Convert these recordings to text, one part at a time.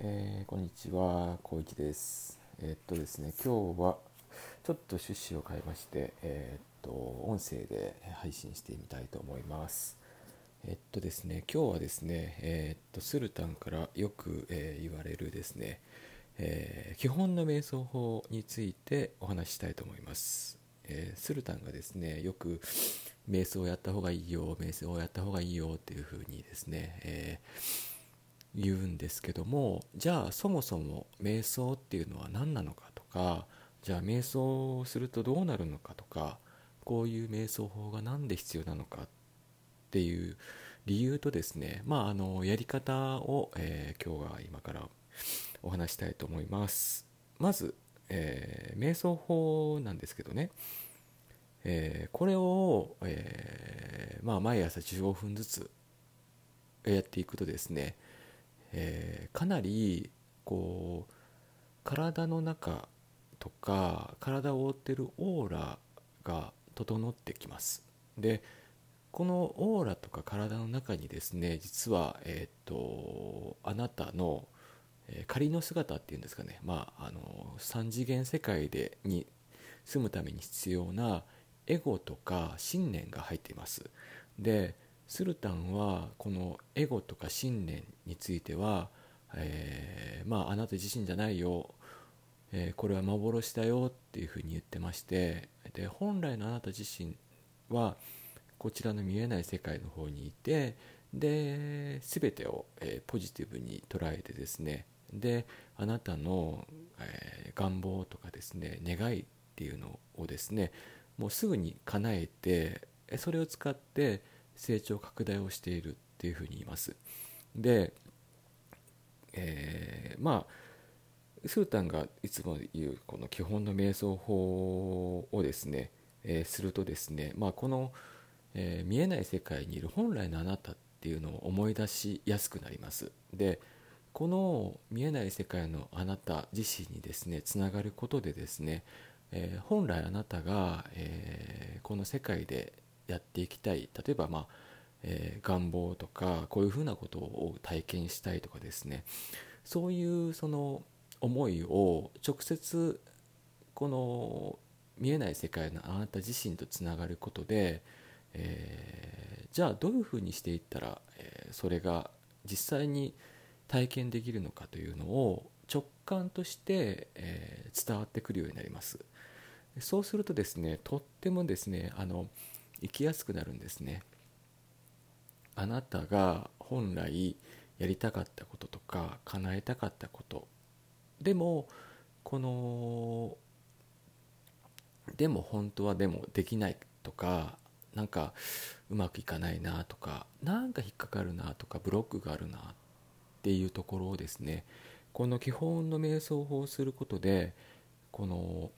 えー、こんにちは、こういちです。えー、っとですね、今日はちょっと趣旨を変えまして、えー、っと、音声で配信してみたいと思います。えっとですね、今日はですね、えっと、スルタンからよく、え言われるですね、え基本の瞑想法についてお話ししたいと思います。えスルタンがですね、よく瞑想をやった方がいいよ、瞑想をやった方がいいよっていうふうにですね、えー言うんですけどもじゃあそもそも瞑想っていうのは何なのかとかじゃあ瞑想をするとどうなるのかとかこういう瞑想法が何で必要なのかっていう理由とですねまああのやり方を、えー、今日は今からお話したいと思います。まず、えー、瞑想法なんですけどね、えー、これを、えまあ、毎朝15分ずつやっていくとですねえー、かなりこう体の中とか体を覆ってるオーラが整ってきます。でこのオーラとか体の中にですね実は、えーと、あなたの、えー、仮の姿っていうんですかね、まあ、あの3次元世界でに住むために必要なエゴとか信念が入っています。でスルタンはこのエゴとか信念については、えー、まああなた自身じゃないよ、えー、これは幻だよっていうふうに言ってましてで本来のあなた自身はこちらの見えない世界の方にいてで全てを、えー、ポジティブに捉えてですねであなたの、えー、願望とかですね願いっていうのをですねもうすぐに叶えてそれを使って成長拡大をしているっていうふうに言います。で、えー、まあスータンがいつも言うこの基本の瞑想法をですね、えー、するとですね、まあ、この、えー、見えない世界にいる本来のあなたっていうのを思い出しやすくなります。でこの見えない世界のあなた自身にですねつながることでですね、えー、本来あなたが、えこの世界でやっていきたい。例えば、まあえー、願望とかこういうふうなことを体験したいとかですね。そういうその思いを直接この見えない世界のあなた自身とつながることで、えー、じゃあどういうふうにしていったら、えー、それが実際に体験できるのかというのを直感として、えー、伝わってくるようになります。そうするとですねとってもですねあの生きやすくなるんですね。あなたが本来やりたかったこととか叶えたかったこと。でもこのでも本当はでもできないとかなんかうまくいかないなとかなんか引っかかるなとかブロックがあるなっていうところをですねこの基本の瞑想法をすることでこの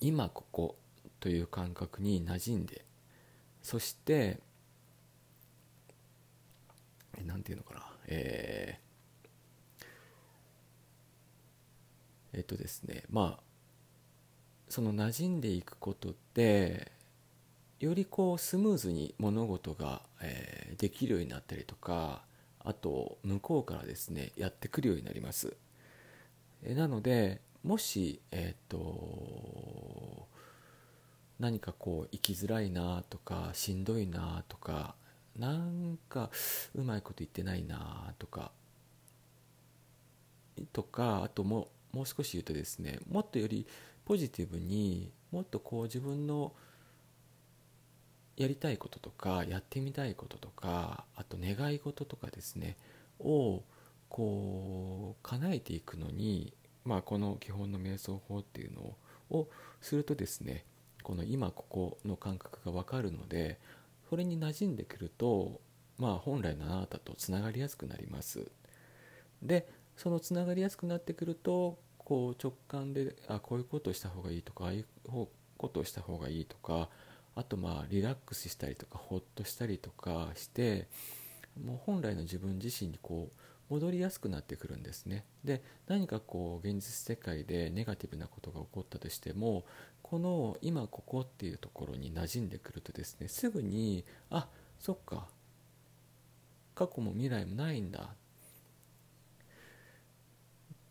今ここという感覚に馴染んでそして何て言うのかなえー、えっとですねまあその馴染んでいくことでよりこうスムーズに物事が、えー、できるようになったりとかあと向こうからですねやってくるようになります、えなのでもしえっ、と何かこう生きづらいなとかしんどいなとかなんかうまいこと言ってないなとかとかあとももう少し言うとですねもっとよりポジティブにもっとこう自分のやりたいこととかやってみたいこととかあと願い事とかですねをこう叶えていくのに、まあ、この基本の瞑想法っていうのをするとですねこの今ここの感覚が分かるのでそれに馴染んでくるとまあ本来のあなたとつながりやすくなります。でそのつながりやすくなってくるとこう直感であこういうことをした方がいいとかああいうことをした方がいいとかあとまあリラックスしたりとかほっとしたりとかしてもう本来の自分自身にこう戻りやすくなってくるんですね。で何かこう現実世界でネガティブなことが起こったとしてもこの今ここっていうところに馴染んでくるとですねすぐにあそっか過去も未来もないんだ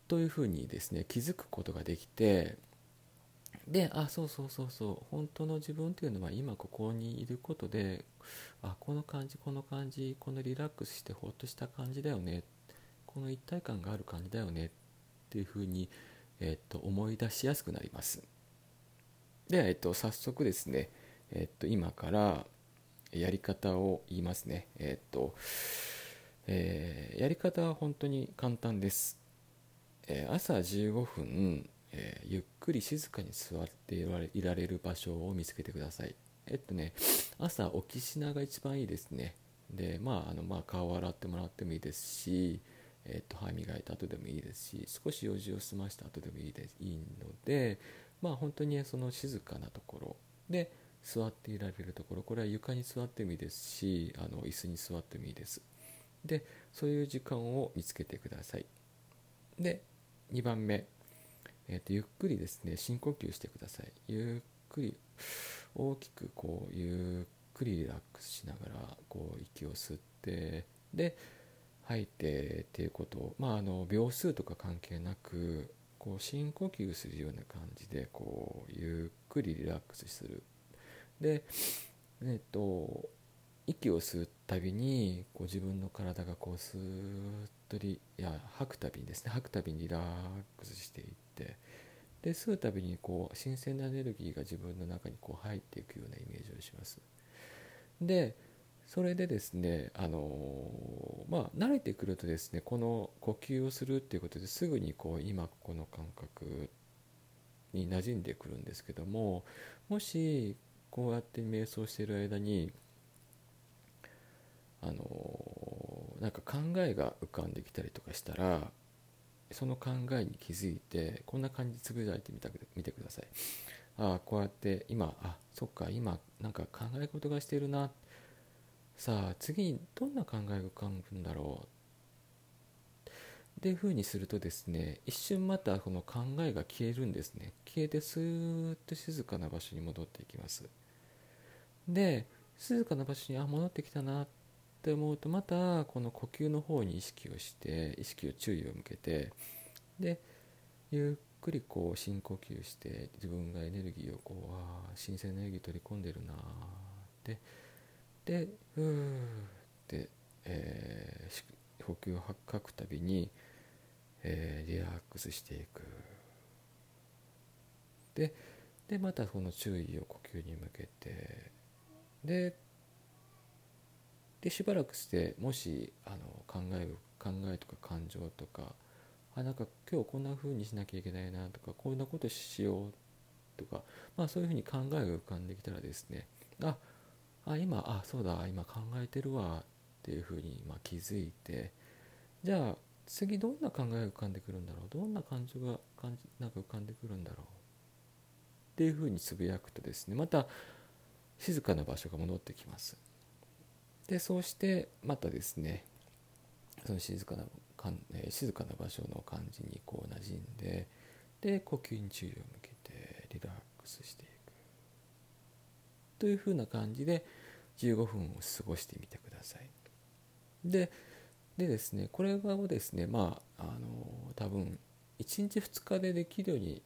というふうにですね気づくことができてであそうそうそうそう本当の自分っていうのは今ここにいることであこの感じこの感じこのリラックスしてほっとした感じだよねこの一体感がある感じだよねっていうふうに、えっと、思い出しやすくなります。で、えっと、早速ですね、えっと、今からやり方を言いますねえっと、えー、やり方は本当に簡単です、えー、朝15分えー、ゆっくり静かに座っていられる場所を見つけてください。えっとね、朝起きしなが一番いいですね。で、まあ、あのまあ顔を洗ってもらってもいいですし、えっと、歯磨いた後でもいいですし、少し用事を済ました後でもいいですいいので、まあ、本当にその静かなところ。で座っていられるところ、これは床に座ってもいいですし、あの椅子に座ってもいいです。で、そういう時間を見つけてください。で、2番目、えーと、ゆっくりですね。深呼吸してください。ゆっくり大きくこうゆっくりリラックスしながらこう息を吸ってで吐いてっていうこと。をまああの秒数とか関係なくこう深呼吸するような感じでこうゆっくりリラックスする。でえっ、と息を吸うたびにこう自分の体がこうスーッとりいや吐くたびにですね吐くたびにリラックスしていってで吸うたびにこう新鮮なエネルギーが自分の中にこう入っていくようなイメージをします。でそれでですねあのまあ慣れてくるとですねこの呼吸をするっていうことですぐにこう今この感覚に馴染んでくるんですけどももしこうやって瞑想している間にあのなんか考えが浮かんできたりとかしたらその考えに気づいてこんな感じでつぶやいてみた見てください。ああこうやって今あそっか今なんか考え事がしてるなさあ次にどんな考えが浮かぶんだろう？っていうふうにするとですね一瞬またこの考えが消えるんですね。消えてスーッと静かな場所に戻っていきます。で静かな場所にあ戻ってきたなって思うとまたこの呼吸の方に意識をして意識を注意を向けてでゆっくりこう深呼吸して自分がエネルギーをこうあ新鮮なエネルギー取り込んでるなってでふーって、えー、呼吸を吐くたびに、えー、リラックスしていく。ででまたその注意を呼吸に向けて。ででしばらくしてもしあの考え考えとか感情とかあなんか今日こんな風にしなきゃいけないなとかこんなことしようとか、まあ、そういうふうに考えが浮かんできたらですねああ今あそうだ今考えてるわっていうふうに、ま、気づいて。じゃあ次どんな考えが浮かんでくるんだろう？どんな感情が感じなんか浮かんでくるんだろう？っていうふうにつぶやくとですねまた静かな場所が戻ってきます。でそうしてまたですねその静かなかん、え、静かな場所の感じにこう馴染んでで呼吸に注意を向けてリラックスしてというふうな感じで15分を過ごしてみてください。ででですねこれをですねまああの多分1日2日でできるように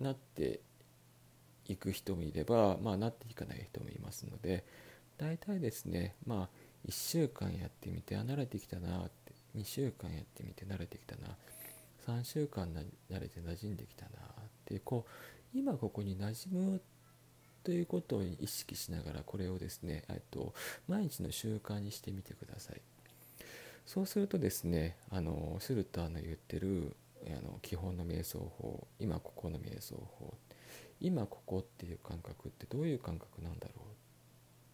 なっていく人もいれば、まあ、なっていかない人もいますので大体ですねまあ1週間やってみてあ慣れてきたなって2週間やってみて慣れてきたな3週間な慣れて馴染んできたなってこう今ここに馴染むっということを意識しながらこれをですねと毎日の習慣にしてみてくださいそうするとですねあのスルターの言ってるあの基本の瞑想法今ここの瞑想法今ここっていう感覚ってどういう感覚なんだろうっ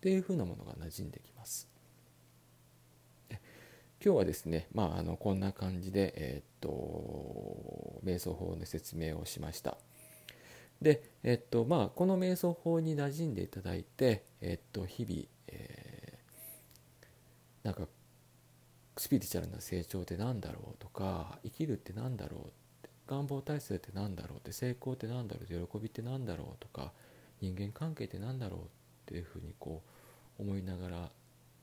ていうふうなものが馴染んできます。今日はですね、まあ、あのこんな感じで、えー、っと瞑想法の説明をしました。で、え、っとまあ、この瞑想法に馴染んでいただいて、え、っと日々、えー、なんかスピリチュアルな成長って何だろうとか生きるって何だろう願望体制って何だろうって成功って何だろうって喜びって何だろうとか人間関係って何だろうっていうふうにこう思いながら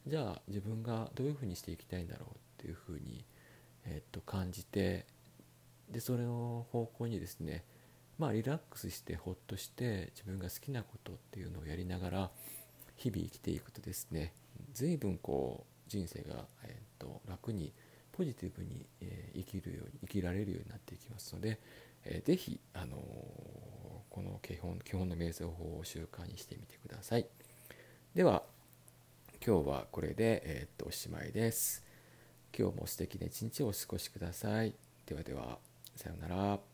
じゃあ自分がどういうふうにしていきたいんだろうっていうふうに、え、っと感じてでそれの方向にですねまあリラックスしてほっとして自分が好きなことっていうのをやりながら日々生きていくとですね随分こう人生が、えーと、楽にポジティブに、え、生きるように生きられるようになっていきますので、えー、ぜひ、あの、この基本基本の瞑想法を習慣にしてみてください。では今日はこれで、えー、とおしまいです。今日も素敵な一日をお過ごしください。ではではさようなら。